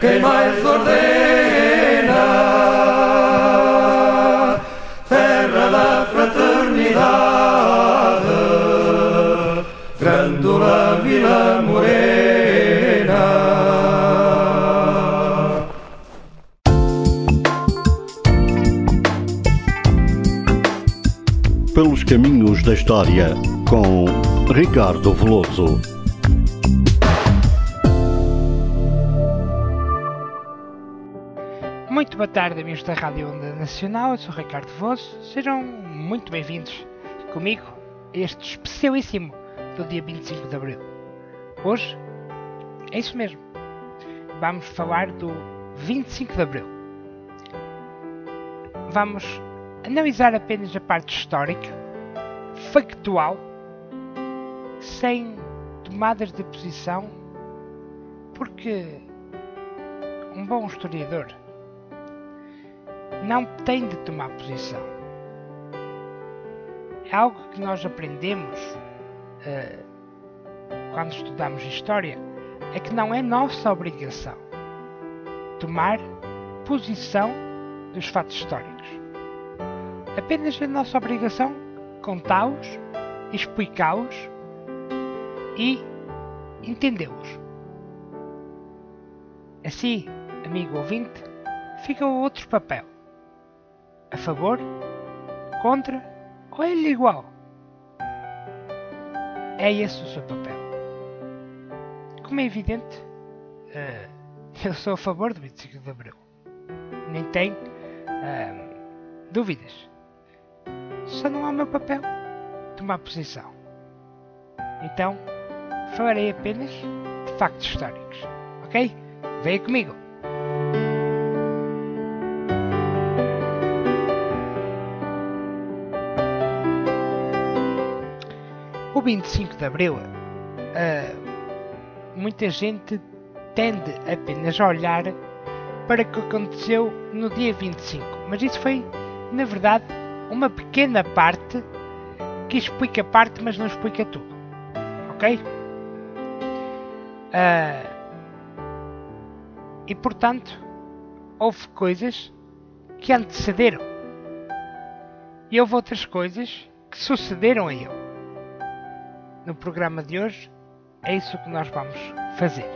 quem mais ordena. Terra da fraternidade. Grândola Vila Morena. Pelos caminhos da história com Ricardo Veloso. Muito boa tarde, amigos da Rádio Onda Nacional. Eu sou Ricardo Veloso. Sejam muito bem-vindos comigo a este especialíssimo do dia 25 de Abril. Hoje é isso mesmo. Vamos falar do 25 de Abril. Vamos analisar apenas a parte histórica, factual, sem tomadas de posição, porque um bom historiador não tem de tomar posição. É algo que nós aprendemos uh, quando estudamos história, é que não é nossa obrigação tomar posição dos fatos históricos. Apenas é nossa obrigação contá-los, explicá-los e entendê-los. Assim, amigo ouvinte, fica o outro papel a favor, contra ou é igual? É esse o seu papel. Como é evidente, uh, eu sou a favor do 25 de Abril. Nem tenho uh, dúvidas. Só não é o meu papel tomar posição. Então, falarei apenas de factos históricos. Ok? Venha comigo! 25 de Abril, uh, muita gente tende apenas a olhar para o que aconteceu no dia 25, mas isso foi, na verdade, uma pequena parte que explica parte, mas não explica tudo. Ok? Uh, e portanto, houve coisas que antecederam. E houve outras coisas que sucederam a ele no programa de hoje, é isso que nós vamos fazer.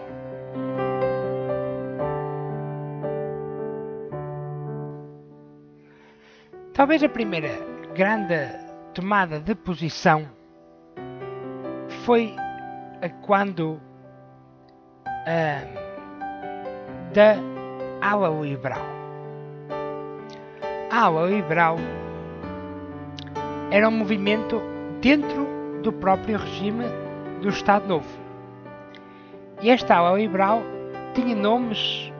Talvez a primeira grande tomada de posição foi quando da ala liberal. A ala liberal era um movimento dentro do próprio regime do Estado Novo. E esta ala liberal tinha nomes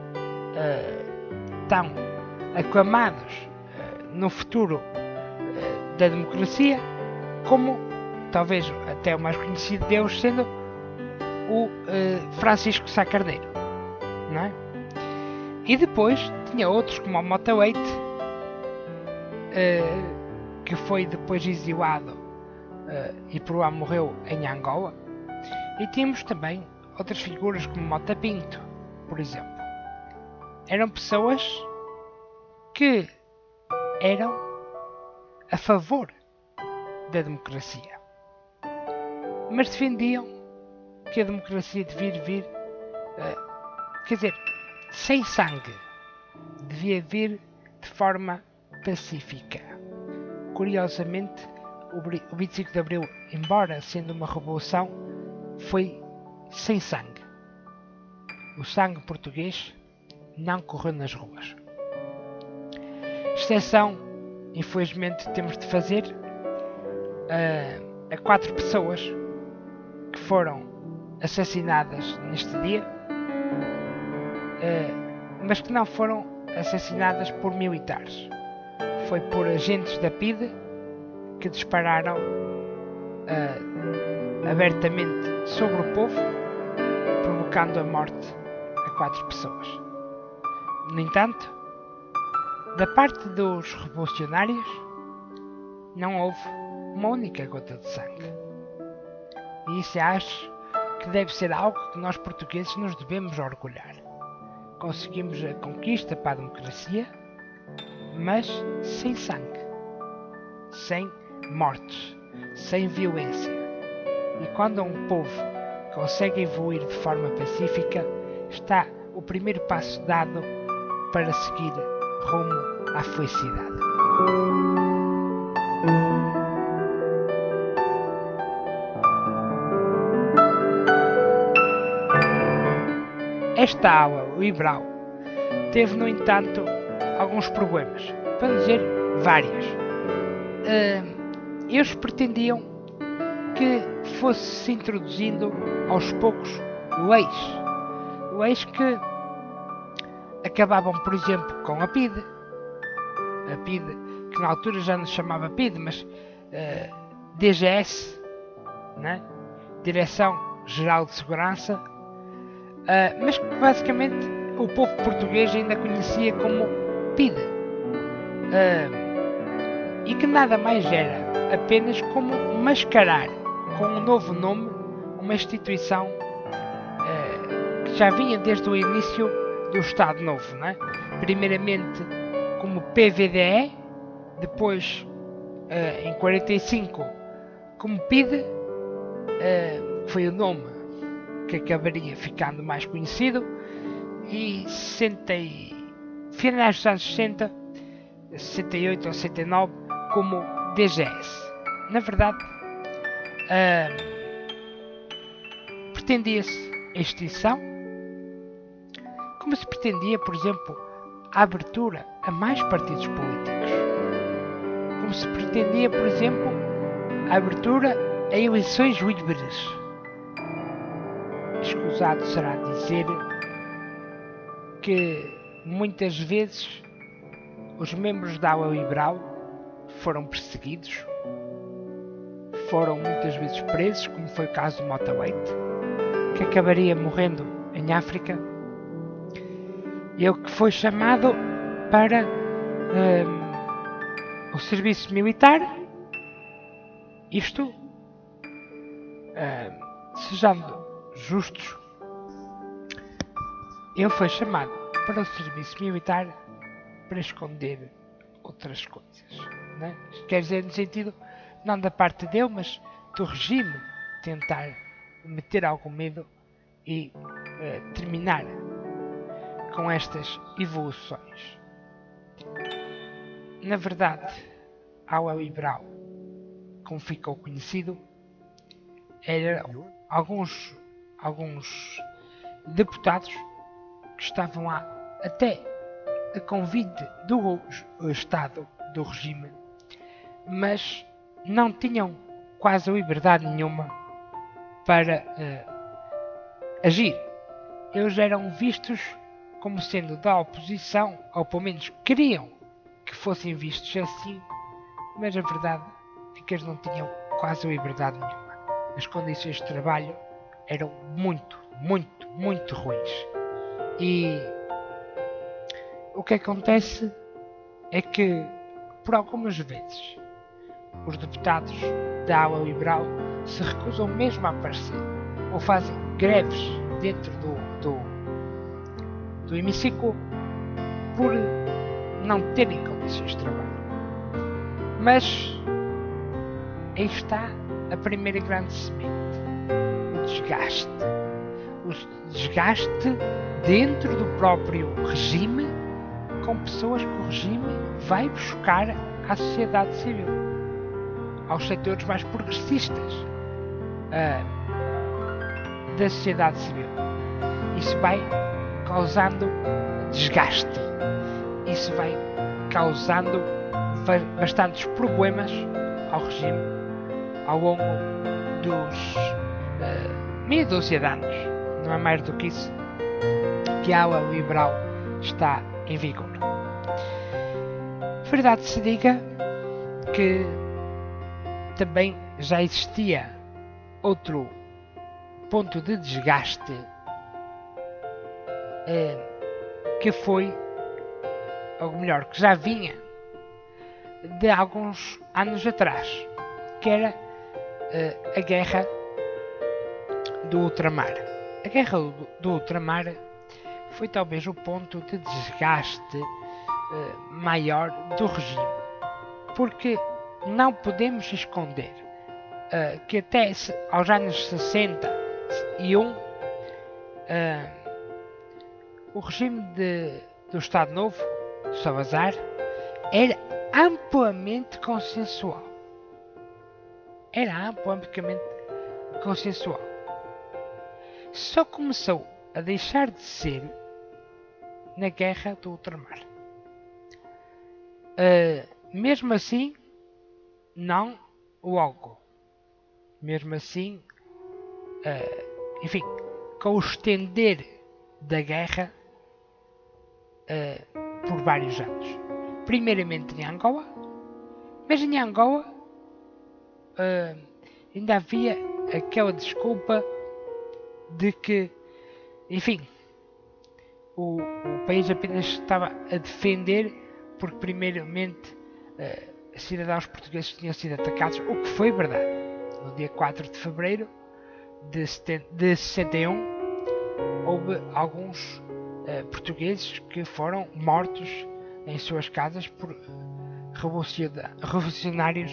uh, tão aclamados uh, no futuro uh, da democracia como talvez até o mais conhecido deles sendo o Francisco Sá Carneiro. Não é? E depois tinha outros como o Mota Leite, que foi depois exilado e por lá morreu em Angola. E temos também outras figuras como Mota Pinto, por exemplo. Eram pessoas que eram a favor da democracia, mas defendiam que a democracia devia vir, uh, quer dizer, sem sangue, devia vir de forma pacífica. Curiosamente, o 25 de Abril, embora sendo uma revolução, foi sem sangue. O sangue português não correu nas ruas. Exceção, infelizmente, temos de fazer uh, a quatro pessoas que foram assassinadas neste dia. Uh, mas que não foram assassinadas por militares. Foi por agentes da PIDE que dispararam uh, abertamente sobre o povo, provocando a morte a quatro pessoas. No entanto, da parte dos revolucionários, não houve uma única gota de sangue. E isso acho que deve ser algo que nós portugueses nos devemos orgulhar. Conseguimos a conquista para a democracia, mas sem sangue, sem mortes, sem violência. E quando um povo consegue evoluir de forma pacífica, está o primeiro passo dado para seguir rumo à felicidade. Esta aula liberal teve, no entanto, alguns problemas, para dizer vários. Uh, eles pretendiam que fosse se introduzindo aos poucos leis, leis que acabavam, por exemplo, com a PIDE, a PIDE, que na altura já não se chamava PIDE, mas uh, DGS, né? Direção Geral de Segurança, uh, mas que basicamente o povo português ainda conhecia como PIDE. Uh, e que nada mais era apenas como mascarar com um novo nome uma instituição uh, que já vinha desde o início do Estado Novo, né? primeiramente como PVDE, depois uh, em 45 como PIDE, uh, foi o nome que acabaria ficando mais conhecido, e 60 e, finais dos anos 60, 68 ou 69, como DGS. Na verdade, pretendia-se a extinção, como se pretendia, por exemplo, a abertura a mais partidos políticos, como se pretendia, por exemplo, a abertura a eleições livres. Escusado será dizer que muitas vezes os membros da ala liberal foram perseguidos, foram muitas vezes presos, como foi o caso de Mota Leite, que acabaria morrendo em África. Ele que foi chamado para um, o serviço militar, isto, um, sejando justos, ele foi chamado para o serviço militar para esconder outras coisas. Né? Quer dizer, no sentido, não da parte dele, mas do regime tentar meter algum medo e uh, terminar com estas evoluções. Na verdade, ao liberal, como ficou conhecido, eram alguns, alguns deputados que estavam lá até a convite do Estado, do regime, mas não tinham quase liberdade nenhuma para uh, agir. Eles eram vistos como sendo da oposição, ou pelo menos queriam que fossem vistos assim, mas a verdade é que eles não tinham quase liberdade nenhuma. As condições de trabalho eram muito, muito, muito ruins. E o que acontece é que, por algumas vezes, os deputados da ala liberal se recusam mesmo a aparecer ou fazem greves dentro do, do, do hemiciclo por não terem condições de trabalho. Mas aí está a primeira grande semente: o desgaste. O desgaste dentro do próprio regime com pessoas que o regime vai buscar à sociedade civil, aos setores mais progressistas uh, da sociedade civil. Isso vai causando desgaste, isso vai causando bastantes problemas ao regime ao longo dos uh, meia dúzia de anos, não é mais do que isso, que a ala liberal está em vigor. Verdade se diga que também já existia outro ponto de desgaste eh, que foi, ou melhor, que já vinha de alguns anos atrás, que era eh, a guerra do ultramar. A guerra do, do ultramar foi talvez o ponto de desgaste eh, maior do regime, porque não podemos esconder uh, que até aos anos 61 uh, o regime de, do Estado Novo, do Salazar, era amplamente consensual. Era amplamente consensual. Só começou a deixar de ser na Guerra do Ultramar. Uh, mesmo assim, não logo. Mesmo assim, uh, enfim, com o estender da guerra uh, por vários anos. Primeiramente em Angola, mas em Angola uh, ainda havia aquela desculpa de que, enfim, o, o país apenas estava a defender porque primeiramente uh, cidadãos portugueses tinham sido atacados, o que foi verdade. No dia 4 de fevereiro de, de 61, houve alguns uh, portugueses que foram mortos em suas casas por revolucionários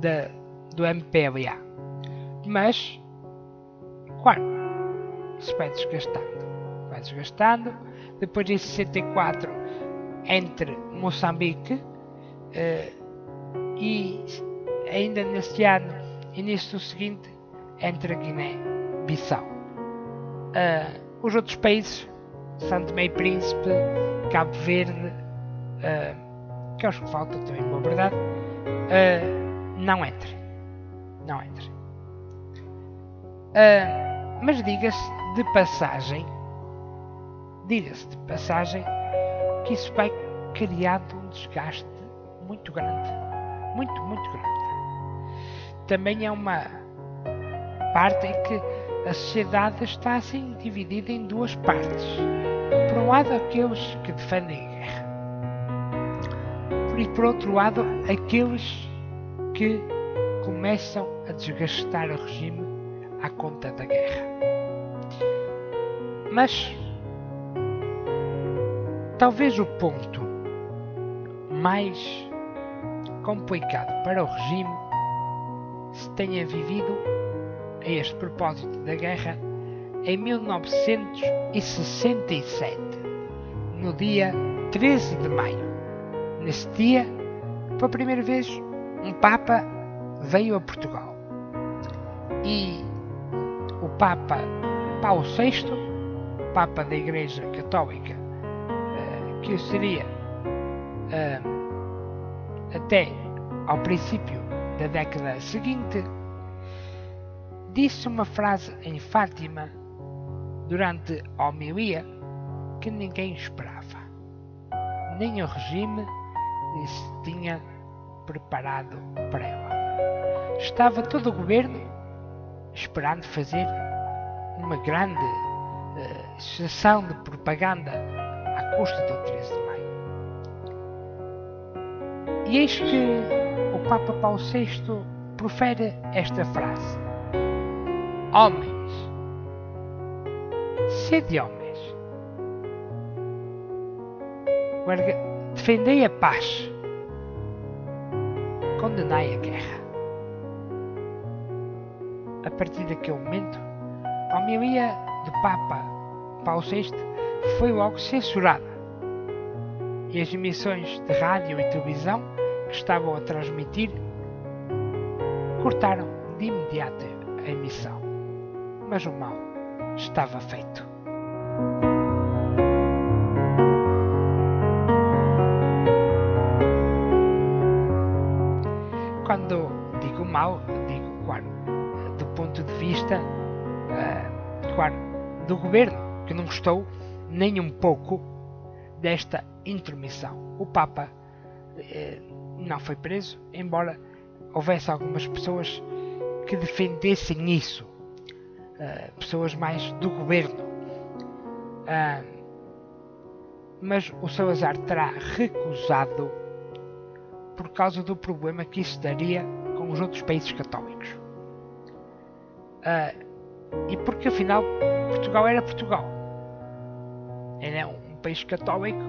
da, do MPLA. Mas, claro, se vai desgastando. Vai desgastando. Depois, em 64, entre Moçambique, uh, e ainda neste ano, início seguinte, entre Guiné-Bissau. Uh, os outros países, Santo Tomé e Príncipe, Cabo Verde, uh, que acho que falta também, boa verdade, uh, não entre. Não entre. Mas diga-se de passagem, diga-se de passagem, que isso vai criando um desgaste muito grande muito, muito grande. Também é uma parte em que a sociedade está assim dividida em duas partes. Por um lado, aqueles que defendem a guerra, e por outro lado, aqueles que começam a desgastar o regime à conta da guerra. Mas talvez o ponto mais complicado para o regime se tenha vivido a este propósito da guerra em 1967, no dia 13 de maio. Nesse dia, pela primeira vez, um Papa veio a Portugal. E o Papa Paulo VI, Papa da Igreja Católica, eh, que seria eh, até ao princípio da década seguinte, disse uma frase em Fátima durante a homilia que ninguém esperava. Nem o regime se tinha preparado para ela. Estava todo o governo esperando fazer uma grande uh, sessão de propaganda à custa do 13 de maio. E eis que o Papa Paulo VI profere esta frase: Homens, sede homens, defendei a paz, condenai a guerra. A partir daquele momento, a homilia do Papa Paulo VI foi logo censurada. E as emissões de rádio e televisão que estavam a transmitir cortaram de imediato a emissão. Mas o mal estava feito. Quando digo mal, digo, claro, do ponto de vista, claro, do governo, que não gostou nem um pouco desta intromissão. O Papa eh, não foi preso, embora houvesse algumas pessoas que defendessem isso, uh, pessoas mais do governo. Uh, mas o Salazar terá recusado por causa do problema que isso daria com os outros países católicos. Uh, e porque afinal Portugal era Portugal. Era um país católico,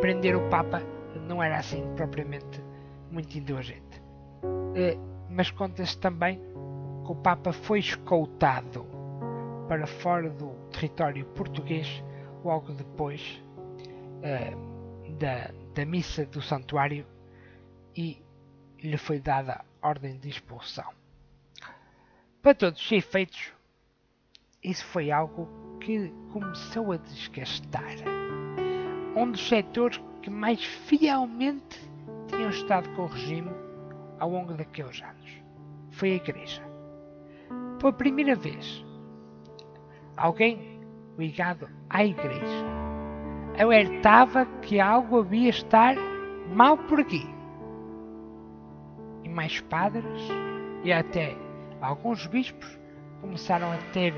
prender o Papa não era assim propriamente muito indulgente. Uh, mas conta-se também que o Papa foi escoltado para fora do território português logo depois uh, da, da missa do santuário e lhe foi dada ordem de expulsão. Para todos os efeitos, isso foi algo que começou a desgastar. Um dos setores que mais fielmente tinham estado com o regime ao longo daqueles anos foi a Igreja. Pela primeira vez, alguém ligado à Igreja alertava que algo havia estar mal por aqui. E mais padres e até alguns bispos começaram a ter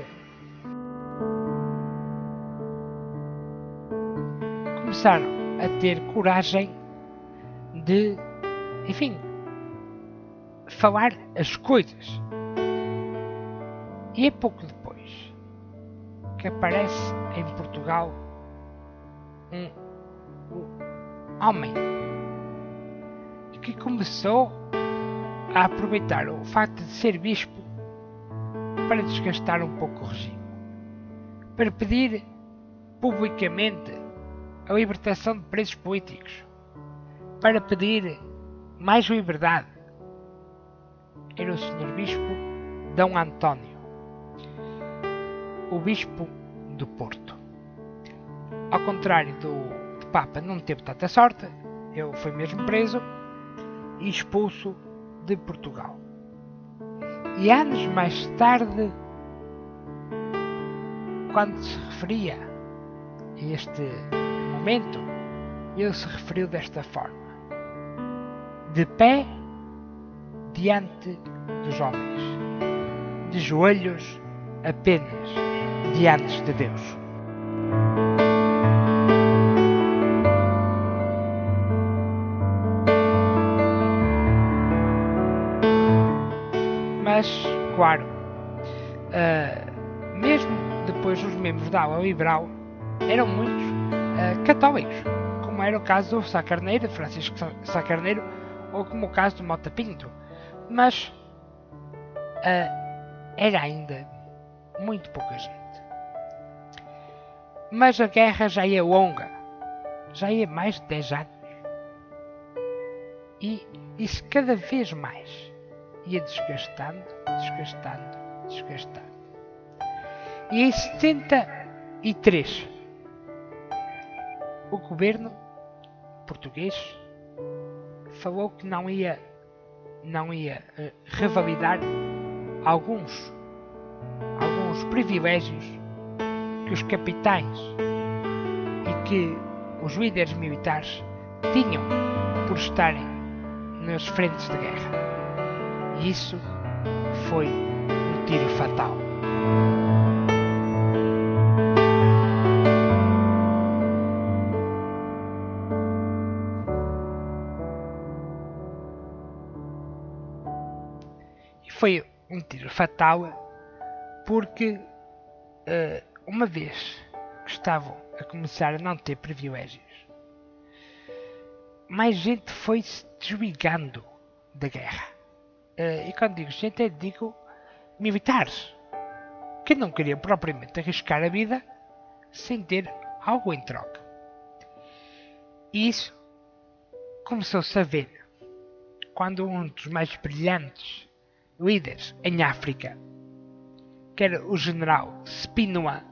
começaram a ter coragem de, enfim, falar as coisas. E é pouco depois que aparece em Portugal um, um homem que começou a aproveitar o facto de ser bispo para desgastar um pouco o regime, para pedir publicamente a libertação de presos políticos, para pedir mais liberdade. Era o Sr. Bispo D. António, o Bispo do Porto. Ao contrário do, do Papa, não teve tanta sorte, ele foi mesmo preso e expulso de Portugal. E anos mais tarde, quando se referia a este momento, ele se referiu desta forma: de pé diante dos homens, de joelhos apenas diante de Deus. Mas, claro, uh, mesmo depois os membros da ala liberal eram muitos uh, católicos, como era o caso do Sá Carneiro, de Francisco Sá Carneiro, ou como o caso do Mota Pinto. Mas uh, era ainda muito pouca gente. Mas a guerra já ia longa, já ia mais de 10 anos. E isso cada vez mais ia desgastando, desgastando, desgastando. E em 73, o governo português falou que não ia, não ia uh, revalidar alguns, alguns privilégios que os capitães e que os líderes militares tinham por estarem nas frentes de guerra. E isso foi um tiro fatal. Tiro fatal porque, uh, uma vez que estavam a começar a não ter privilégios, mais gente foi se desligando da guerra. Uh, e quando digo gente, é digo militares, que não queriam propriamente arriscar a vida sem ter algo em troca. E isso começou-se a ver quando um dos mais brilhantes líderes em África, que era o general Spinoa,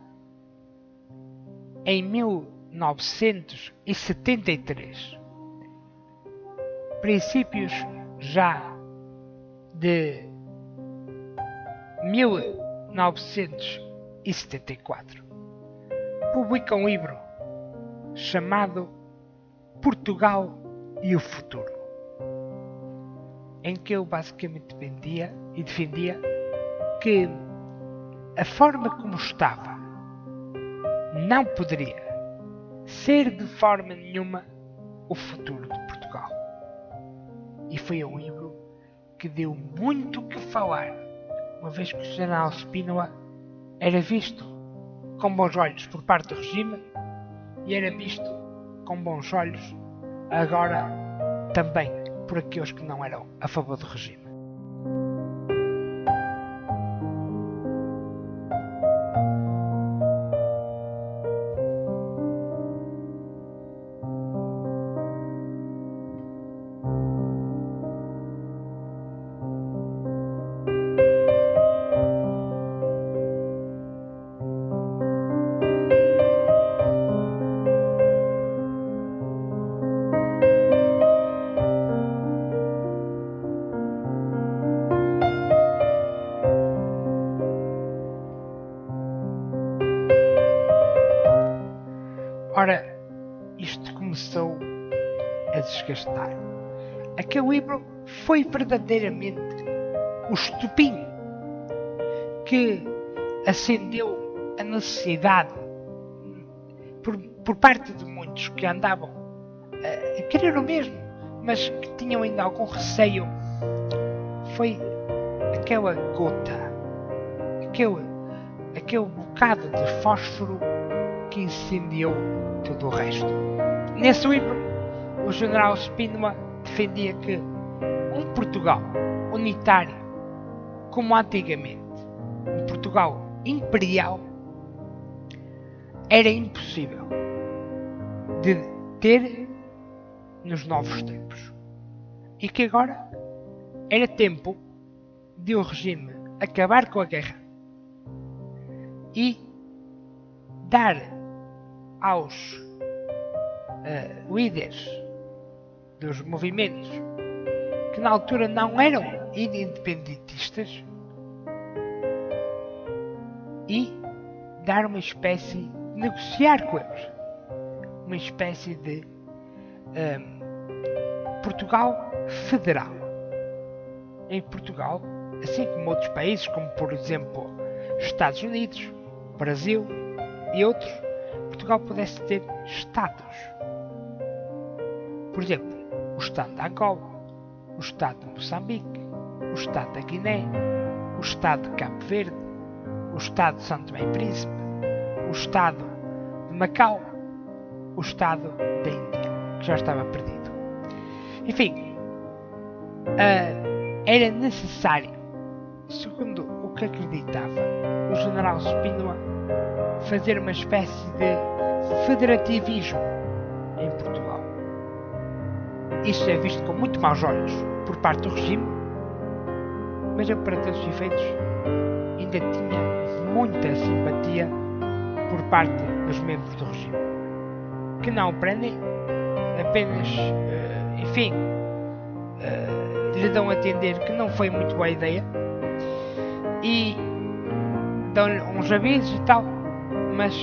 em 1973, princípios já de 1974, publica um livro chamado Portugal e o Futuro, em que eu basicamente defendia e defendia que a forma como estava não poderia ser de forma nenhuma o futuro de Portugal. E foi um livro que deu muito que falar, uma vez que o general Spínola era visto com bons olhos por parte do regime e era visto com bons olhos agora também por aqueles que não eram a favor do regime. Foi verdadeiramente o estupim que acendeu a necessidade por, por parte de muitos que andavam a, querer o mesmo, mas que tinham ainda algum receio. Foi aquela gota, aquele, aquele bocado de fósforo que incendiou todo o resto. Nesse livro, o general Spínola defendia que um Portugal unitário, como antigamente, um Portugal imperial, era impossível de ter nos novos tempos. E que agora era tempo de o regime acabar com a guerra e dar aos uh, líderes dos movimentos que na altura não eram independentistas e dar uma espécie de negociar com eles. Uma espécie de um, Portugal federal. Em Portugal assim como outros países como por exemplo Estados Unidos Brasil e outros Portugal pudesse ter Estados. Por exemplo, o Estado da Angola, o Estado de Moçambique, o Estado da Guiné, o Estado de Cabo Verde, o Estado de Santo Tomé e Príncipe, o Estado de Macau, o Estado da Índia, que já estava perdido. Enfim, uh, era necessário, segundo o que acreditava o general Spínola, fazer uma espécie de federativismo em Portugal. Isso é visto com muito maus olhos por parte do regime, mas eu, para todos os efeitos, ainda tinha muita simpatia por parte dos membros do regime, que não aprendem, apenas, uh, enfim, uh, lhe dão a entender que não foi muito boa ideia e dão-lhe uns avisos e tal, mas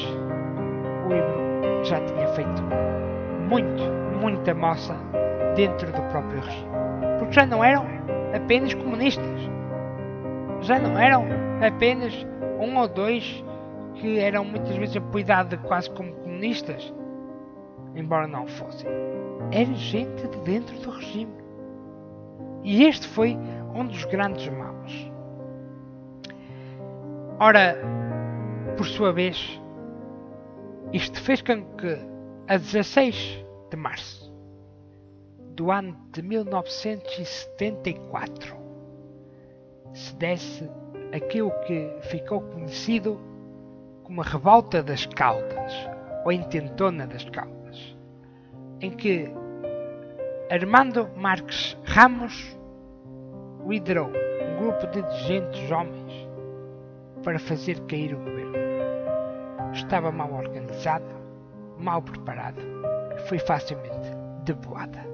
o livro já tinha feito muito, muita moça dentro do próprio regime. Porque já não eram apenas comunistas, já não eram apenas um ou dois que eram muitas vezes apoiados quase como comunistas, embora não fossem. Era gente de dentro do regime. E este foi um dos grandes males. Ora, por sua vez, isto fez com que, a 16 de março do ano de 1974, se desse aquilo que ficou conhecido como a Revolta das Caldas, ou Intentona das Caldas, em que Armando Marques Ramos liderou um grupo de 200 homens para fazer cair o governo estava mal organizada, mal preparada e foi facilmente deboada.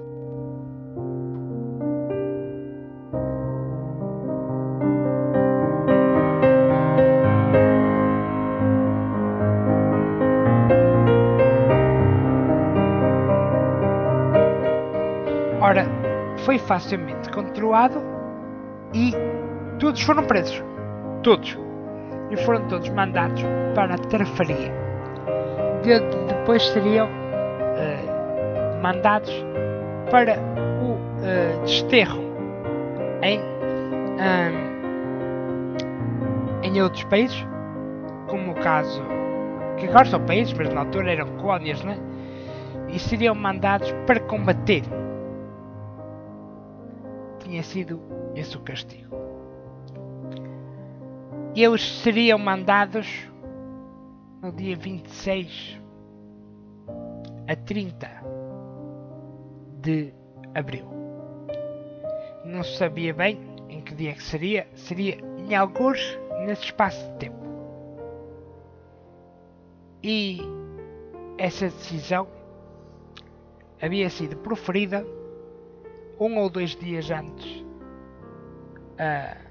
Foi facilmente controlado e todos foram presos. Todos. E foram todos mandados para a trafaria. De, depois seriam uh, mandados para o uh, desterro em, um, em outros países, como o caso que agora são países, mas na altura eram colónias, né? E seriam mandados para combater. Tinha sido esse o castigo. Eles seriam mandados no dia 26 a 30 de abril. Não se sabia bem em que dia que seria, seria em alguns nesse espaço de tempo. E essa decisão havia sido proferida um ou dois dias antes uh,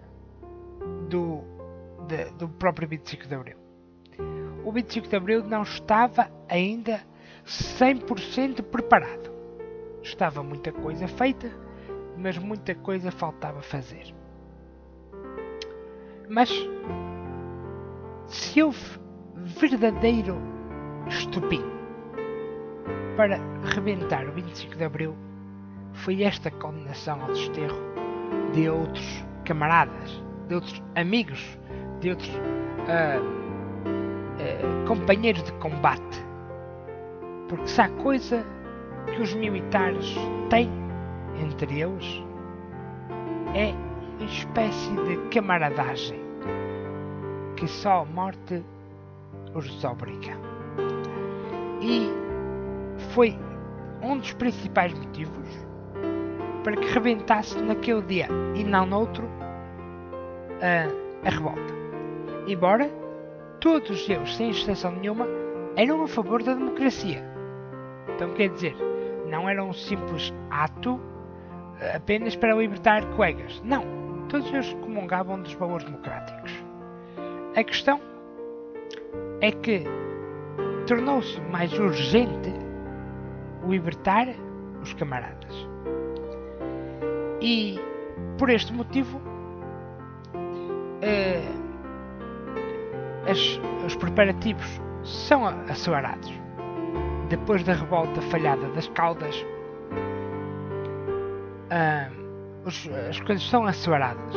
do, de, do próprio 25 de Abril. O 25 de Abril não estava ainda 100% preparado. Estava muita coisa feita, mas muita coisa faltava fazer. Mas se houve verdadeiro estupim para rebentar o 25 de Abril foi esta condenação ao desterro de outros camaradas, de outros amigos, de outros uh, uh, companheiros de combate. Porque se há coisa que os militares têm entre eles é uma espécie de camaradagem que só a morte os desobriga. E foi um dos principais motivos para que rebentasse naquele dia e não noutro a, a revolta. Embora todos eles, sem exceção nenhuma, eram a favor da democracia. Então quer dizer, não era um simples ato apenas para libertar colegas. Não, todos eles comungavam dos valores democráticos. A questão é que tornou-se mais urgente libertar os camaradas. E por este motivo eh, as, os preparativos são acelerados. Depois da revolta falhada das caudas, eh, os, as coisas são aceleradas.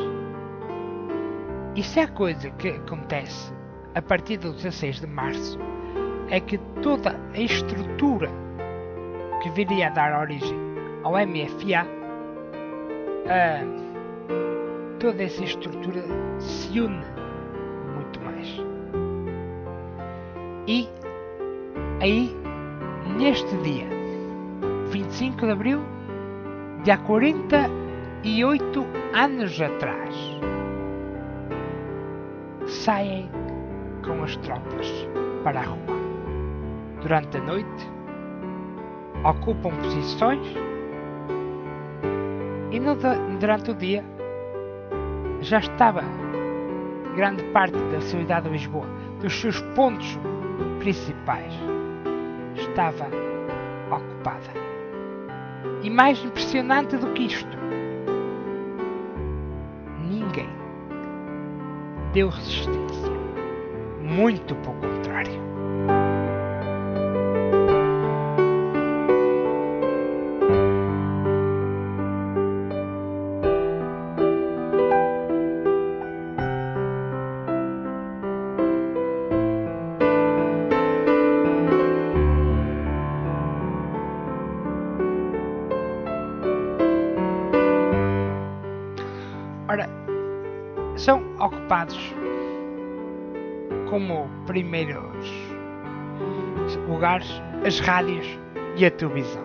E se há coisa que acontece a partir do 16 de março é que toda a estrutura que viria a dar origem ao MFA, uh, toda essa estrutura se une muito mais. E aí, neste dia, 25 de abril, de há 48 anos atrás, saem com as tropas para a rua. Durante a noite, ocupam posições e no, durante o dia já estava grande parte da cidade de Lisboa, dos seus pontos principais, estava ocupada. E mais impressionante do que isto, ninguém deu resistência. Muito pelo contrário. Primeiros lugares as rádios e a televisão.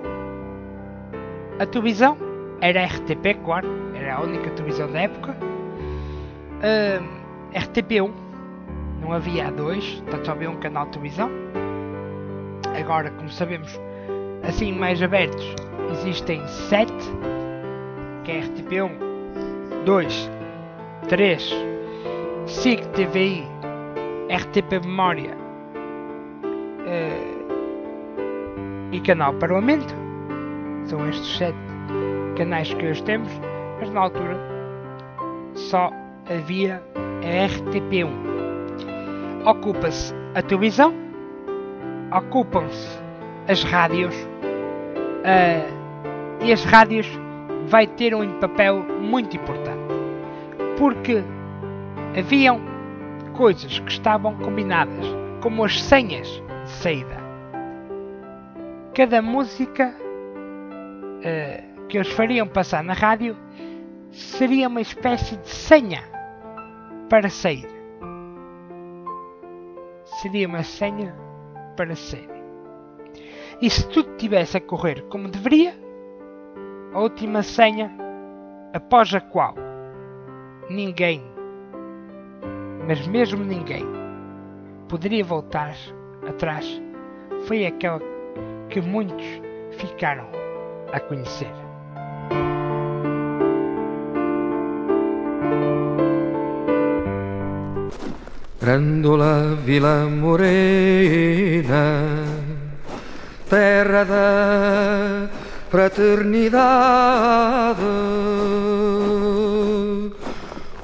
A televisão era a RTP, claro, era a única televisão da época. Uh, RTP1, não havia a dois, portanto só havia um canal de televisão. Agora, como sabemos, assim mais abertos, existem sete, que é RTP1, 2, 3, SIC TVI, RTP Memória uh, e Canal Parlamento. São estes sete canais que hoje temos, mas na altura só havia a RTP1. Ocupa-se a televisão, ocupam-se as rádios uh, e as rádios vai ter um papel muito importante porque haviam coisas que estavam combinadas como as senhas de saída cada música uh, que eles fariam passar na rádio seria uma espécie de senha para sair. Seria uma senha para sair. E se tudo tivesse a correr como deveria, a última senha após a qual ninguém, mas mesmo ninguém, poderia voltar atrás foi aquela que muitos ficaram a conhecer. Grândola Vila Morena, terra da fraternidade,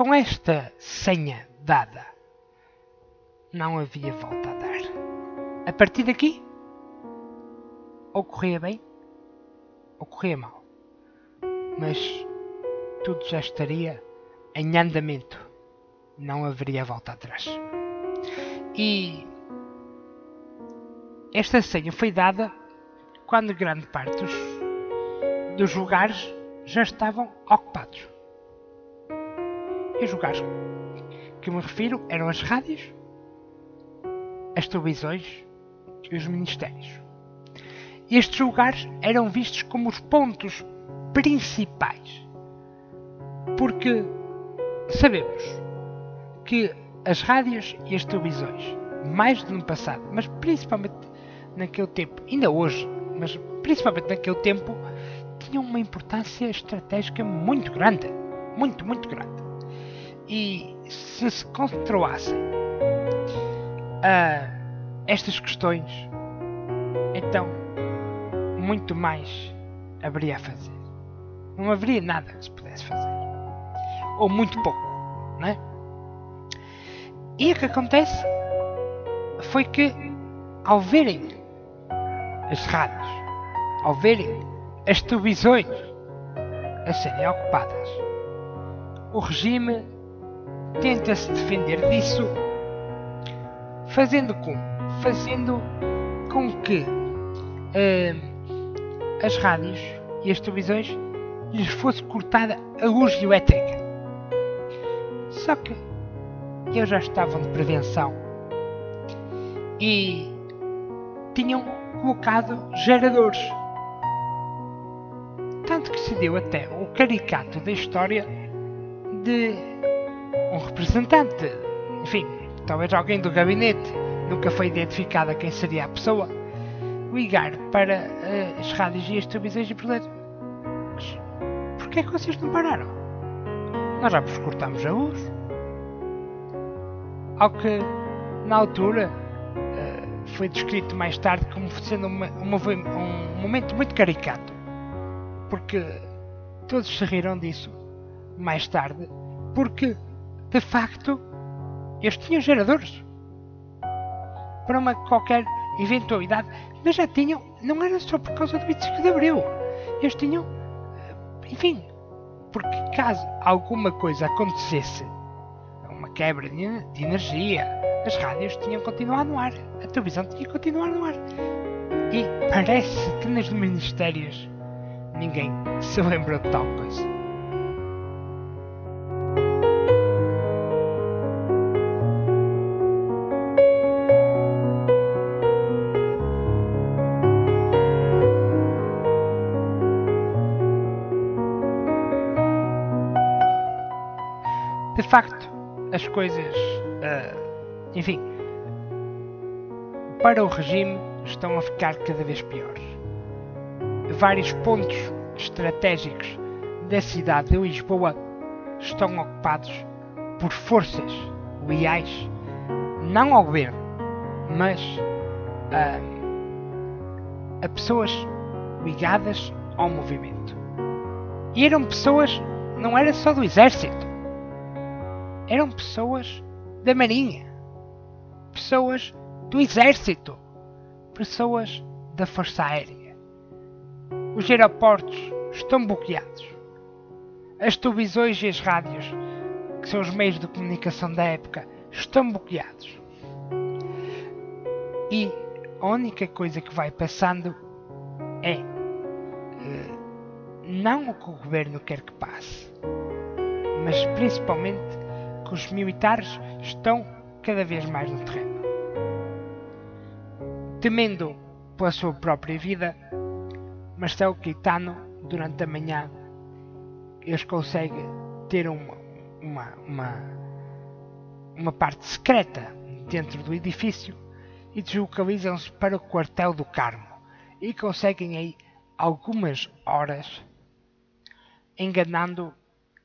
Com esta senha dada, não havia volta a dar. A partir daqui, ou corria bem, ou corria mal. Mas tudo já estaria em andamento. Não haveria volta atrás. E esta senha foi dada quando grande parte dos, dos lugares já estavam ocupados. E os lugares que me refiro eram as rádios, as televisões e os ministérios. Estes lugares eram vistos como os pontos principais, porque sabemos que as rádios e as televisões, mais do no passado, mas principalmente naquele tempo, ainda hoje, mas principalmente naquele tempo, tinham uma importância estratégica muito grande. Muito, muito grande e se se controlassem uh, estas questões, então muito mais haveria a fazer. Não haveria nada que se pudesse fazer. Ou muito pouco, não é? E o que acontece foi que, ao verem as rádios, ao verem as televisões a serem ocupadas, o regime tenta-se defender disso fazendo com fazendo com que uh, as rádios e as televisões lhes fosse cortada a luz elétrica. Só que eles já estavam de prevenção e tinham colocado geradores. Tanto que se deu até o caricato da história de um representante, enfim, talvez alguém do gabinete, nunca foi identificada quem seria a pessoa, ligar para uh, as rádios e as televisões e perguntar mas porquê é que vocês não pararam? Nós já vos cortamos a luz. Ao que, na altura, uh, foi descrito mais tarde como sendo uma, uma, um momento muito caricato. Porque todos se riram disso mais tarde, porque de facto, eles tinham geradores para uma qualquer eventualidade, mas já tinham, não era só por causa do 25 de Abril, eles tinham, eh, enfim, porque caso alguma coisa acontecesse, uma quebra de energia, as rádios tinham continuado no ar, a televisão tinha continuado no ar. E parece que nos ministérios ninguém se lembrou de tal coisa. As coisas, uh, enfim, para o regime estão a ficar cada vez piores. Vários pontos estratégicos da cidade de Lisboa estão ocupados por forças leais, não ao governo, mas a, a pessoas ligadas ao movimento. E eram pessoas, não era só do exército, eram pessoas da marinha, pessoas do exército, pessoas da força aérea. Os aeroportos estão bloqueados. As televisões e as rádios, que são os meios de comunicação da época, estão bloqueados. E a única coisa que vai passando é eh, não o que o governo quer que passe, mas principalmente que os militares estão cada vez mais no terreno. Temendo pela sua própria vida, Marcelo Caetano, durante a manhã, eles conseguem ter uma, uma, uma, uma parte secreta dentro do edifício e deslocalizam-se para o quartel do Carmo e conseguem aí algumas horas enganando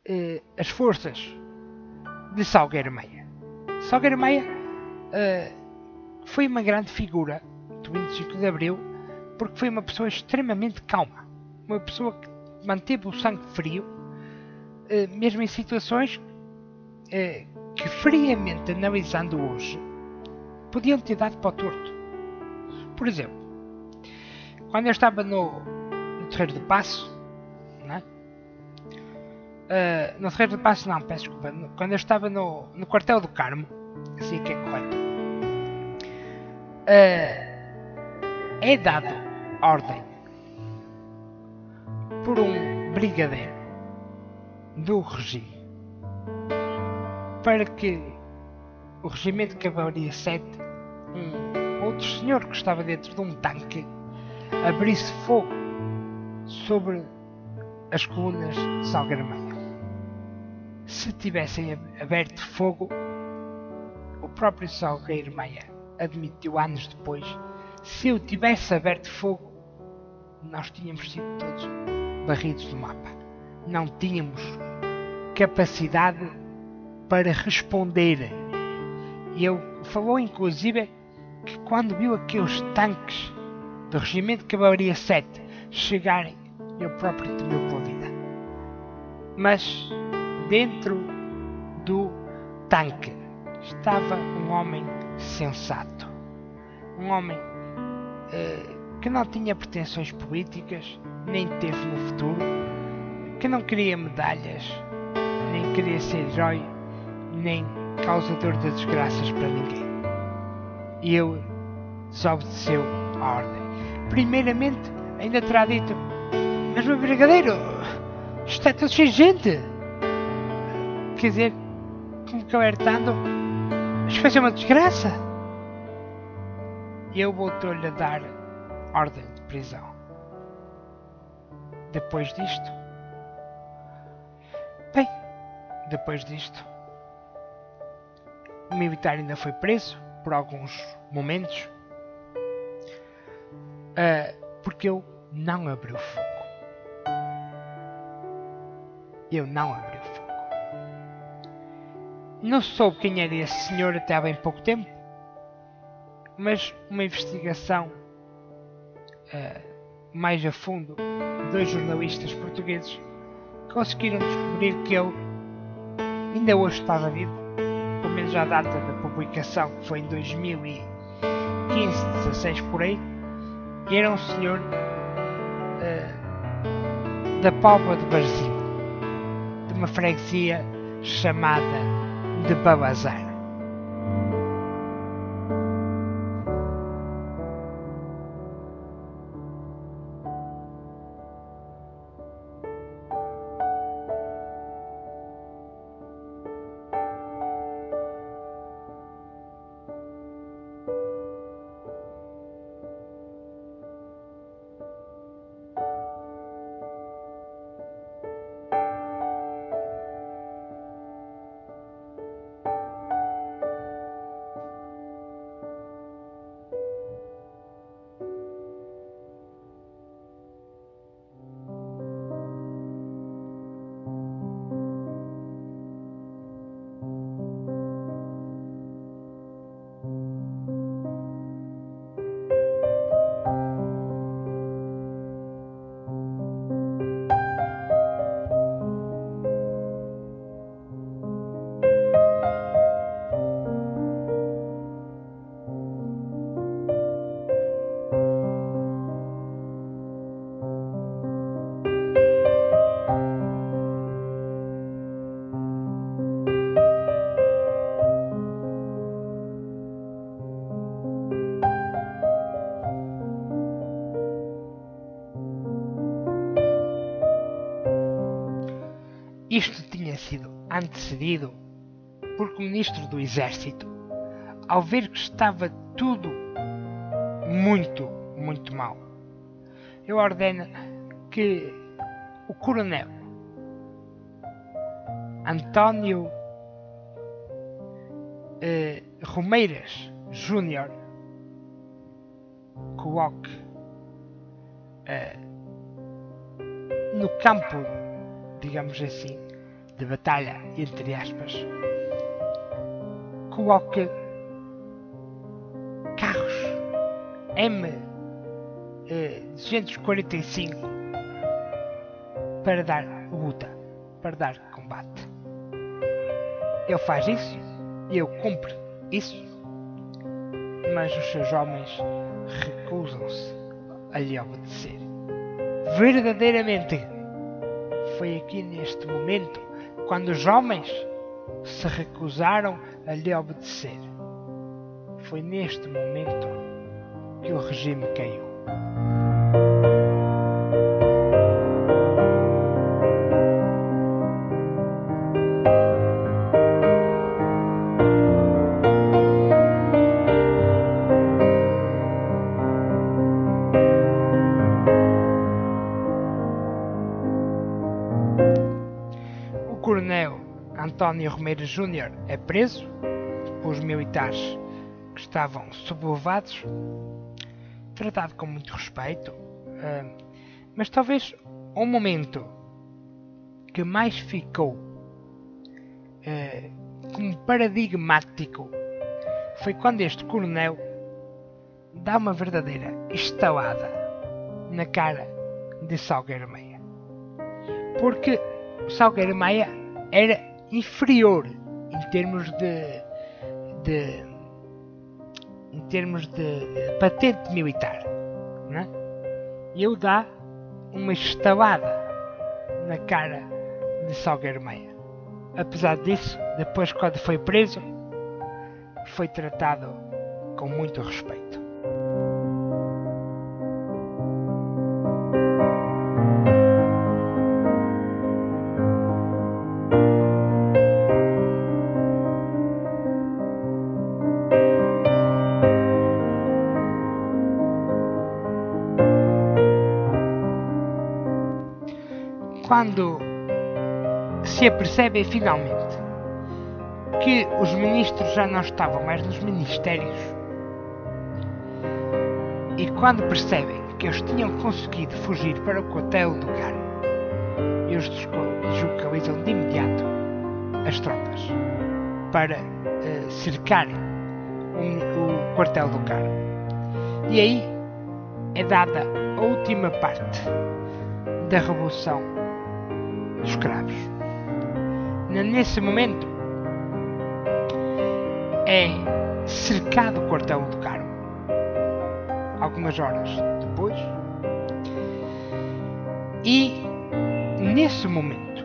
eh, as forças de Salgueiro Meia. Salgueiro Meia eh, foi uma grande figura do 25 de Abril porque foi uma pessoa extremamente calma, uma pessoa que manteve o sangue frio eh, mesmo em situações eh, que friamente analisando hoje podiam ter dado para o torto. Por exemplo, quando eu estava no, no Terreiro do Passo? Uh, no Terreiro do Passo não, peço desculpa, quando eu estava no, no Quartel do Carmo, assim que é correto, uh, é dado ordem por um brigadeiro do regime para que o regimento de cavalaria 7, um outro senhor que estava dentro de um tanque, abrisse fogo sobre as colunas de Salgarmeia. Se tivessem aberto fogo, o próprio Salgueiro Maia admitiu anos depois, se eu tivesse aberto fogo, nós tínhamos sido todos barridos do mapa não tínhamos capacidade para responder. Ele falou inclusive que quando viu aqueles tanques do Regimento de Cavalaria 7 chegarem, ele próprio temeu pela vida. Mas dentro do tanque estava um homem sensato, um homem uh, que não tinha pretensões políticas, nem teve no futuro, que não queria medalhas, nem queria ser herói, nem causador de desgraças para ninguém. E ele desobedeceu a ordem. Primeiramente, ainda terá dito: Mas meu brigadeiro, está tudo de gente. Quer dizer, como que alertando, isto vai ser uma desgraça. E eu voltou-lhe a dar ordem de prisão. Depois disto, Bem, depois disto, o militar ainda foi preso por alguns momentos uh, porque eu não abri o fogo. Eu não abri o fogo. Não soube quem era esse senhor até há bem pouco tempo, mas uma investigação uh, mais a fundo de dois jornalistas portugueses conseguiram descobrir que ele ainda hoje estava vivo, pelo menos à data da publicação, que foi em 2015, 16 por aí, e era um senhor uh, da Póvoa de Brasil, de uma freguesia chamada de Babazar. Porque o ministro do Exército, ao ver que estava tudo muito, muito mal, eu ordeno que o coronel António eh, Romeiras Júnior coloque eh, no campo, digamos assim, de batalha, entre aspas, coloque carros M eh, 245 para dar luta, para dar combate. Ele faz isso eu cumpro isso, mas os seus homens recusam-se a lhe obedecer. Verdadeiramente, foi aqui neste momento quando os homens se recusaram a lhe obedecer. Foi neste momento que o regime caiu. António Romero Júnior é preso pelos militares que estavam sublevados, tratado com muito respeito, ah, mas talvez o momento que mais ficou ah, como paradigmático foi quando este coronel dá uma verdadeira estalada na cara de Salgueiro Meia. Porque Salgueiro Maia era inferior em termos de, de em termos de patente militar, né? Ele dá uma estalada na cara de Salgueiro Maia. Apesar disso, depois quando foi preso, foi tratado com muito respeito. Se apercebem finalmente que os ministros já não estavam mais nos ministérios e quando percebem que eles tinham conseguido fugir para o quartel do Carmo, eles deslocalizam de imediato as tropas para eh, cercarem o, o quartel do Carmo. E aí é dada a última parte da Revolução dos Escravos. Nesse momento é cercado o quartel do Carmo. Algumas horas depois. E nesse momento,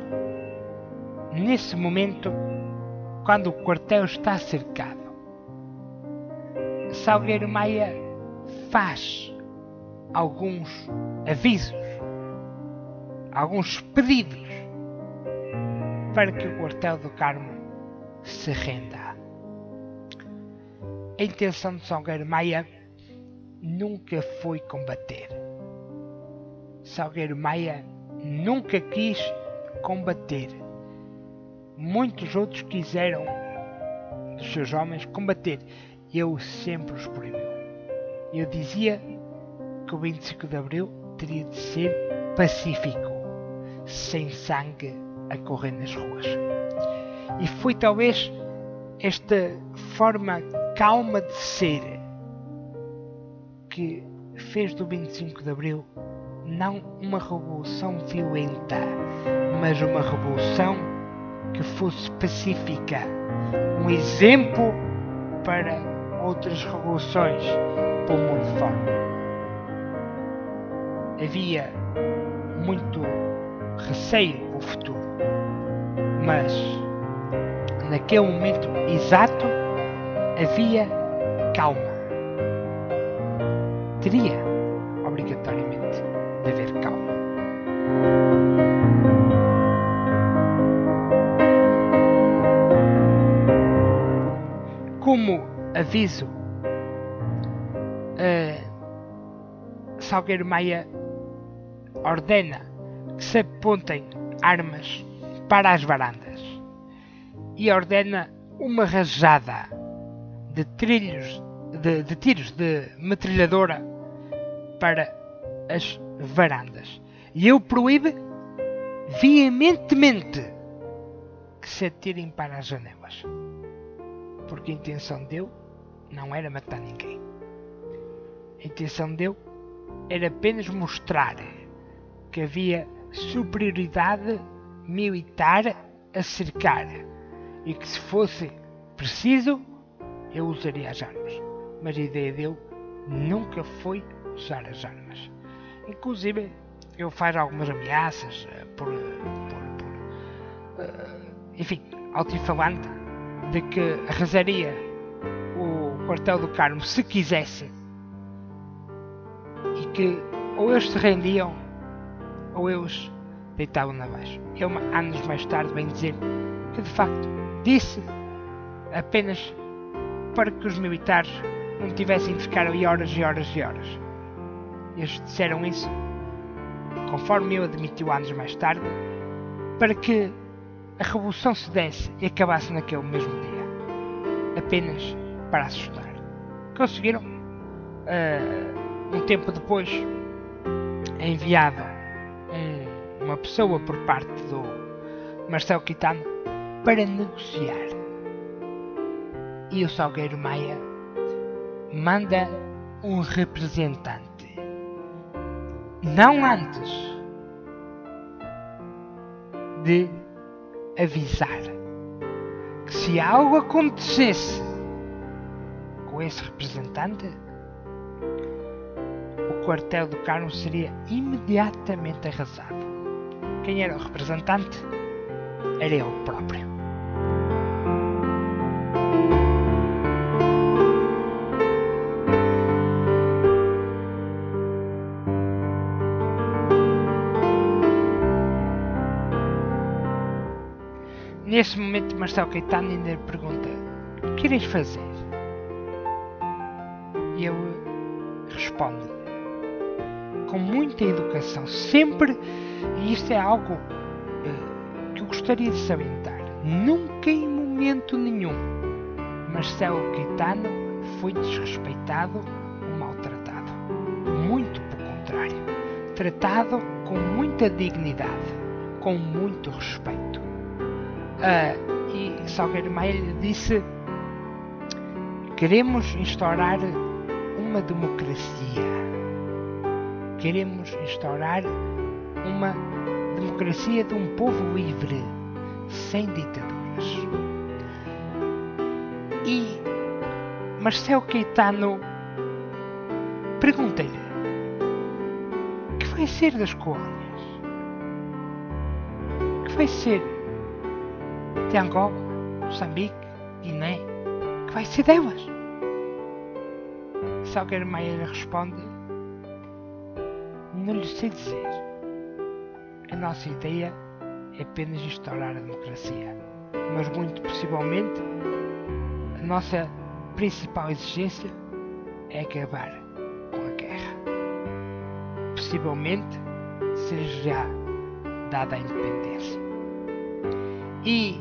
nesse momento, quando o quartel está cercado, Salgueiro Maia faz alguns avisos, alguns pedidos para que o quartel do Carmo se renda. A intenção de Salgueiro Maia nunca foi combater. Salgueiro Maia nunca quis combater. Muitos outros quiseram, dos seus homens, combater. Eu sempre os proibiu. Eu dizia que o 25 de Abril teria de ser pacífico, sem sangue a correr nas ruas. E foi talvez esta forma calma de ser que fez do 25 de Abril não uma revolução violenta, mas uma revolução que fosse pacífica, um exemplo para outras revoluções pelo mundo fora. Havia muito receio pelo futuro, mas, naquele momento exato, havia calma. Teria, obrigatoriamente, de haver calma. Como aviso, uh, Salgueiro Maia ordena que se apontem armas para as varandas e ordena uma rajada de trilhos de, de tiros de metralhadora para as varandas. E eu proíbe veementemente que se atirem para as janelas. Porque a intenção dele não era matar ninguém. A intenção dele era apenas mostrar que havia superioridade militar a cercar e que se fosse preciso eu usaria as armas. Mas a ideia dele nunca foi usar as armas. Inclusive ele faz algumas ameaças uh, por, por, por uh, enfim, altifalante de que arrasaria o quartel do Carmo se quisesse e que ou eles se rendiam ou eles deitavam na baixo. Ele, anos mais tarde, vem dizer que de facto disse apenas para que os militares não tivessem de ficar ali horas e horas e horas. Eles disseram isso, conforme eu admitiu anos mais tarde, para que a revolução se desse e acabasse naquele mesmo dia. Apenas para assustar. Conseguiram. Uh, um tempo depois enviado uma pessoa por parte do Marcelo Quitano para negociar. E o Salgueiro Maia manda um representante. Não antes de avisar que se algo acontecesse com esse representante, o quartel do Carmo seria imediatamente arrasado. Quem era o representante? Era ele próprio. Nesse momento, Marcelo Caetano ainda pergunta: O que ireis fazer? E ele responde com muita educação, sempre, e isto é algo uh, que eu gostaria de salientar: nunca em momento nenhum Marcelo Caetano foi desrespeitado ou maltratado. Muito pelo contrário, tratado com muita dignidade, com muito respeito. Uh, e Salgueiro Maia disse: Queremos instaurar uma democracia. Queremos instaurar uma democracia de um povo livre, sem ditaduras. E Marcelo Caetano pergunta-lhe: que vai ser das colônias? que vai ser de Angola, Moçambique, Guiné, que vai ser delas. Salgueiro Maia responde: Não lhe sei dizer. A nossa ideia é apenas instaurar a democracia, mas muito possivelmente a nossa principal exigência é acabar com a guerra. Possivelmente seja já dada a independência. E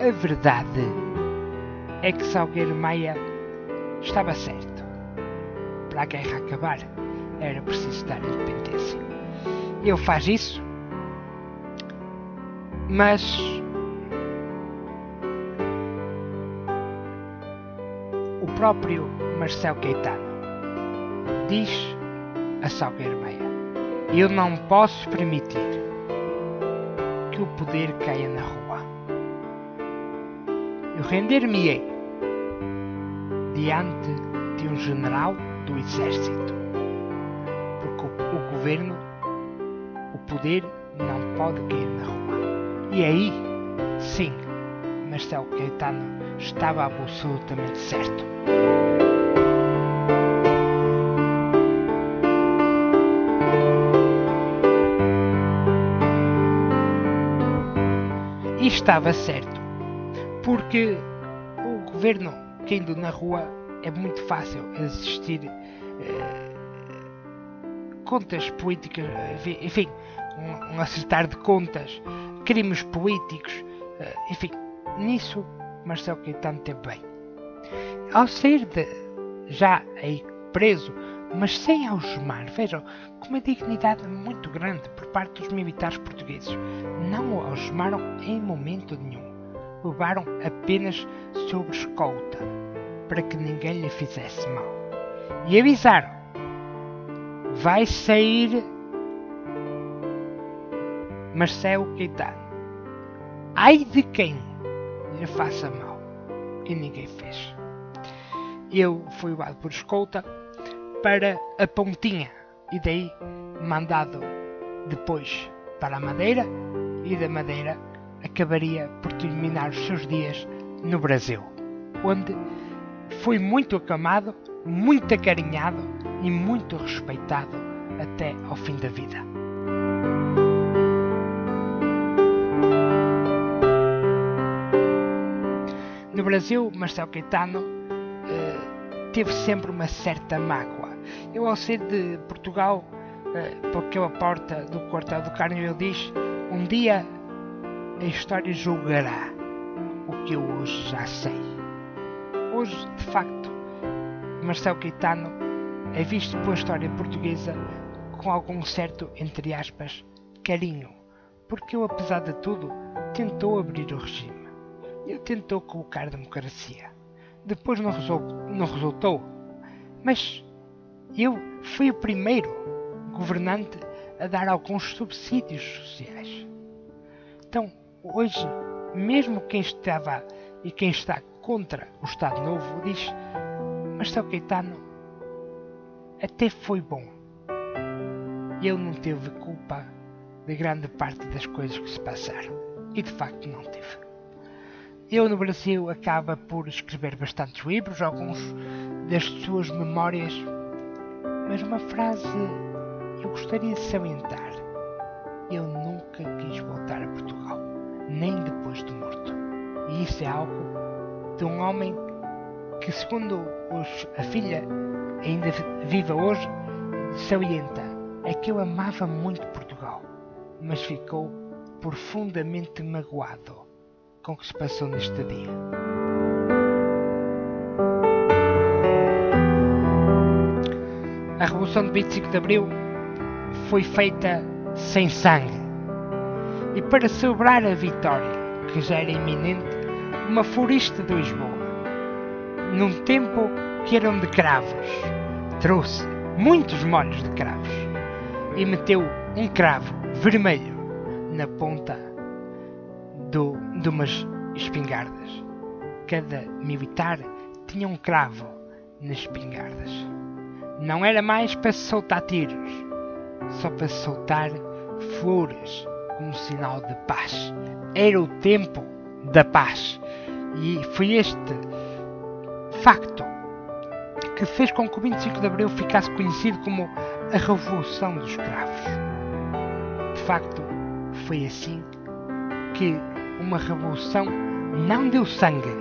a verdade é que Salgueiro Maia estava certo. Para a guerra acabar, era preciso dar independência. Ele faz isso, mas o próprio Marcelo Caetano diz a Salgueiro Maia: Eu não posso permitir que o poder caia na rua eu render-me-ei diante de um general do exército, porque o, o governo, o poder não pode cair na rua. E aí, sim, Marcelo Caetano estava absolutamente certo. E estava certo porque o governo indo na rua é muito fácil assistir eh, contas políticas, enfim, um, um acertar de contas, crimes políticos, eh, enfim, nisso Marcelo Caetano teve bem. Ao sair de, já aí preso, mas sem algemar, vejam, com uma dignidade muito grande por parte dos militares portugueses, não o algemaram em momento nenhum. Levaram apenas sob escolta, para que ninguém lhe fizesse mal. E avisaram: vai sair Marcelo Caetano. Ai de quem lhe faça mal. E ninguém fez. Eu fui levado por escolta para a Pontinha e daí mandado depois para a Madeira e da Madeira acabaria por terminar os seus dias no Brasil, onde foi muito acamado, muito acarinhado e muito respeitado até ao fim da vida. Brasil, Marcelo Caetano eh, teve sempre uma certa mágoa. Eu, ao sair de Portugal, eh, por aquela porta do quartel do Carneiro, diz: Um dia a história julgará o que eu hoje já sei. Hoje, de facto, Marcelo Caetano é visto pela história portuguesa com algum certo, entre aspas, carinho, porque ele, apesar de tudo, tentou abrir o regime. Ele tentou colocar democracia. Depois não, não resultou, mas ele foi o primeiro governante a dar alguns subsídios sociais. Então, hoje, mesmo quem estava e quem está contra o Estado Novo diz: Marcelo Caetano até foi bom. Ele não teve culpa de grande parte das coisas que se passaram. E de facto não teve. Ele no Brasil acaba por escrever bastantes livros, alguns das suas memórias, mas uma frase eu gostaria de salientar. Eu nunca quis voltar a Portugal, nem depois de morto. E isso é algo de um homem que, segundo os, a filha ainda viva hoje, salienta é que eu amava muito Portugal, mas ficou profundamente magoado com que se passou neste dia. A Revolução de 25 de Abril foi feita sem sangue. E para celebrar a vitória, que já era iminente, uma florista de Lisboa, num tempo que eram de cravos, trouxe muitos molhos de cravos e meteu um cravo vermelho na ponta do, de umas espingardas. Cada militar tinha um cravo nas espingardas. Não era mais para soltar tiros, só para soltar flores como sinal de paz. Era o tempo da paz. E foi este facto que fez com que o 25 de Abril ficasse conhecido como a Revolução dos Cravos. De facto, foi assim que uma revolução não deu sangue,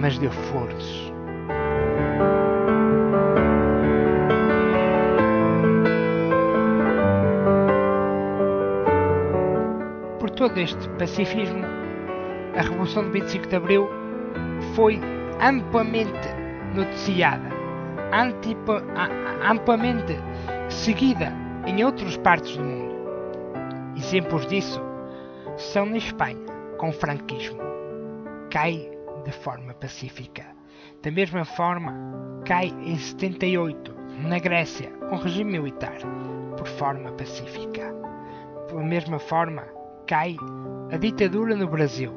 mas deu flores. Por todo este pacifismo, a Revolução de 25 de Abril foi amplamente noticiada, amplamente seguida em outras partes do mundo. Exemplos disso são na Espanha, com franquismo. Cai de forma pacífica. Da mesma forma, cai em 78, na Grécia, com regime militar, por forma pacífica. Da mesma forma, cai a ditadura no Brasil,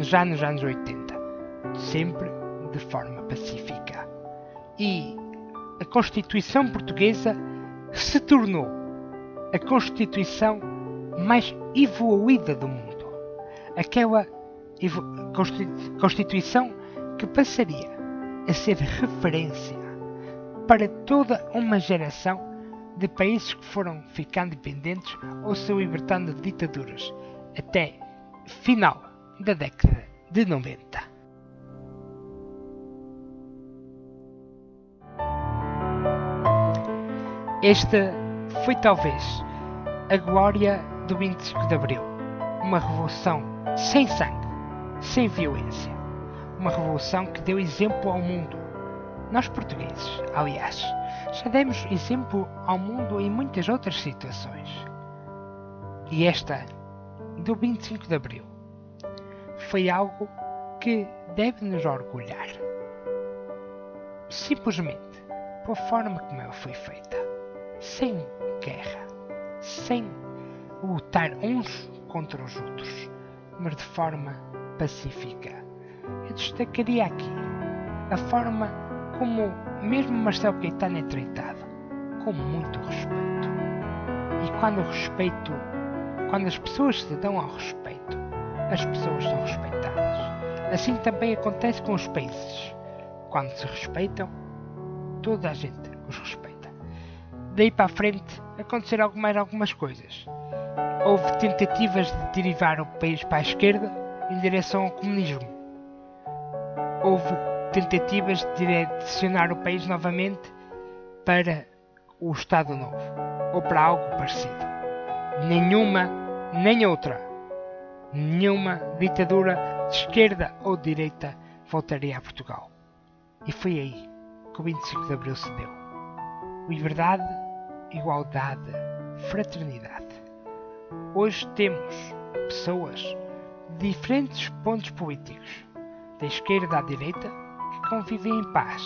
já nos anos 80, sempre de forma pacífica. E a Constituição Portuguesa se tornou a Constituição mais evoluída do mundo aquela Constituição que passaria a ser referência para toda uma geração de países que foram ficando dependentes ou se libertando de ditaduras até final da década de 90. Esta foi talvez a glória do 25 de Abril uma revolução sem sangue, sem violência. Uma revolução que deu exemplo ao mundo. Nós portugueses, aliás, já demos exemplo ao mundo em muitas outras situações. E esta, do 25 de Abril, foi algo que deve nos orgulhar. Simplesmente pela forma como ela foi feita. Sem guerra. Sem lutar uns contra os outros. Mas de forma pacífica. Eu destacaria aqui a forma como mesmo Marcelo Caetano é tratado. Com muito respeito. E quando o respeito, quando as pessoas se dão ao respeito, as pessoas são respeitadas. Assim também acontece com os países. Quando se respeitam, toda a gente os respeita. Daí para a frente aconteceram mais algumas coisas. Houve tentativas de derivar o país para a esquerda em direção ao comunismo. Houve tentativas de direcionar o país novamente para o Estado Novo ou para algo parecido. Nenhuma nem outra, nenhuma ditadura de esquerda ou de direita voltaria a Portugal. E foi aí que o 25 de Abril se deu. Liberdade, igualdade, fraternidade. Hoje temos pessoas de diferentes pontos políticos, da esquerda à direita, que convivem em paz,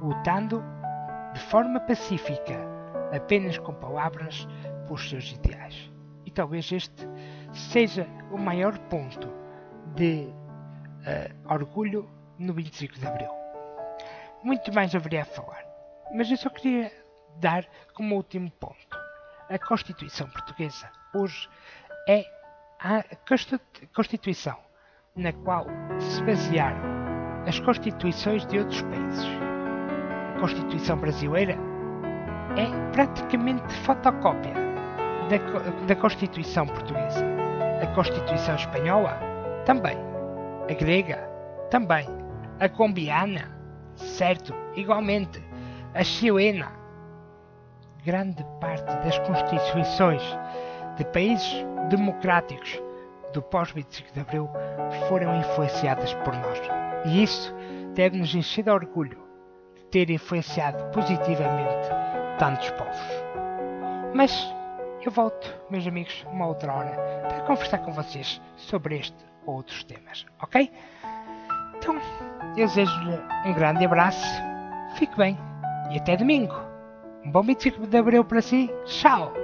lutando de forma pacífica, apenas com palavras, pelos seus ideais. E talvez este seja o maior ponto de uh, orgulho no 25 de Abril. Muito mais haveria a falar, mas eu só queria dar como último ponto. A Constituição Portuguesa hoje é a Constituição na qual se basearam as Constituições de outros países. A Constituição Brasileira é praticamente fotocópia da, da Constituição Portuguesa. A Constituição Espanhola também. A grega também. A colombiana, certo, igualmente. A chilena. Grande parte das constituições de países democráticos do pós-25 de Abril foram influenciadas por nós. E isso deve nos encher de orgulho de ter influenciado positivamente tantos povos. Mas eu volto, meus amigos, uma outra hora para conversar com vocês sobre este ou outros temas, ok? Então, eu desejo-lhe um grande abraço, fique bem e até domingo. Um bom 25 de Abril para si. Tchau!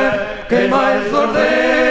quem mais ordena.